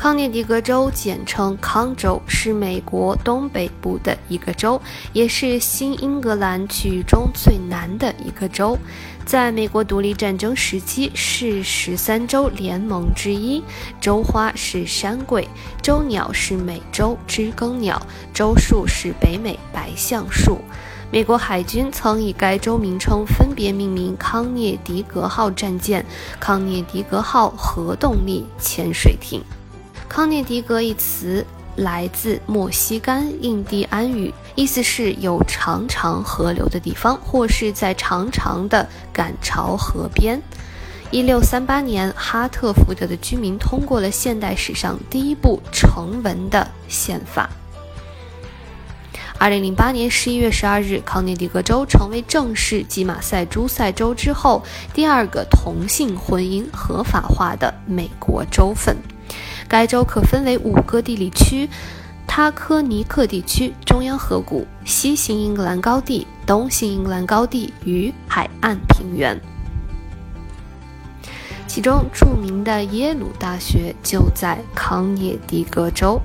康涅狄格州简称康州，是美国东北部的一个州，也是新英格兰区域中最南的一个州。在美国独立战争时期，是十三州联盟之一。州花是山桂，州鸟是美洲知更鸟，州树是北美白橡树。美国海军曾以该州名称分别命名康涅狄格号战舰、康涅狄格号核动力潜水艇。康涅狄格一词来自墨西哥印第安语，意思是有长长河流的地方，或是在长长的赶潮河边。一六三八年，哈特福德的居民通过了现代史上第一部成文的宪法。二零零八年十一月十二日，康涅狄格州成为正式继马赛诸塞州之后第二个同性婚姻合法化的美国州份。该州可分为五个地理区：塔科尼克地区、中央河谷、西新英格兰高地、东新英格兰高地与海岸平原。其中著名的耶鲁大学就在康涅狄格州。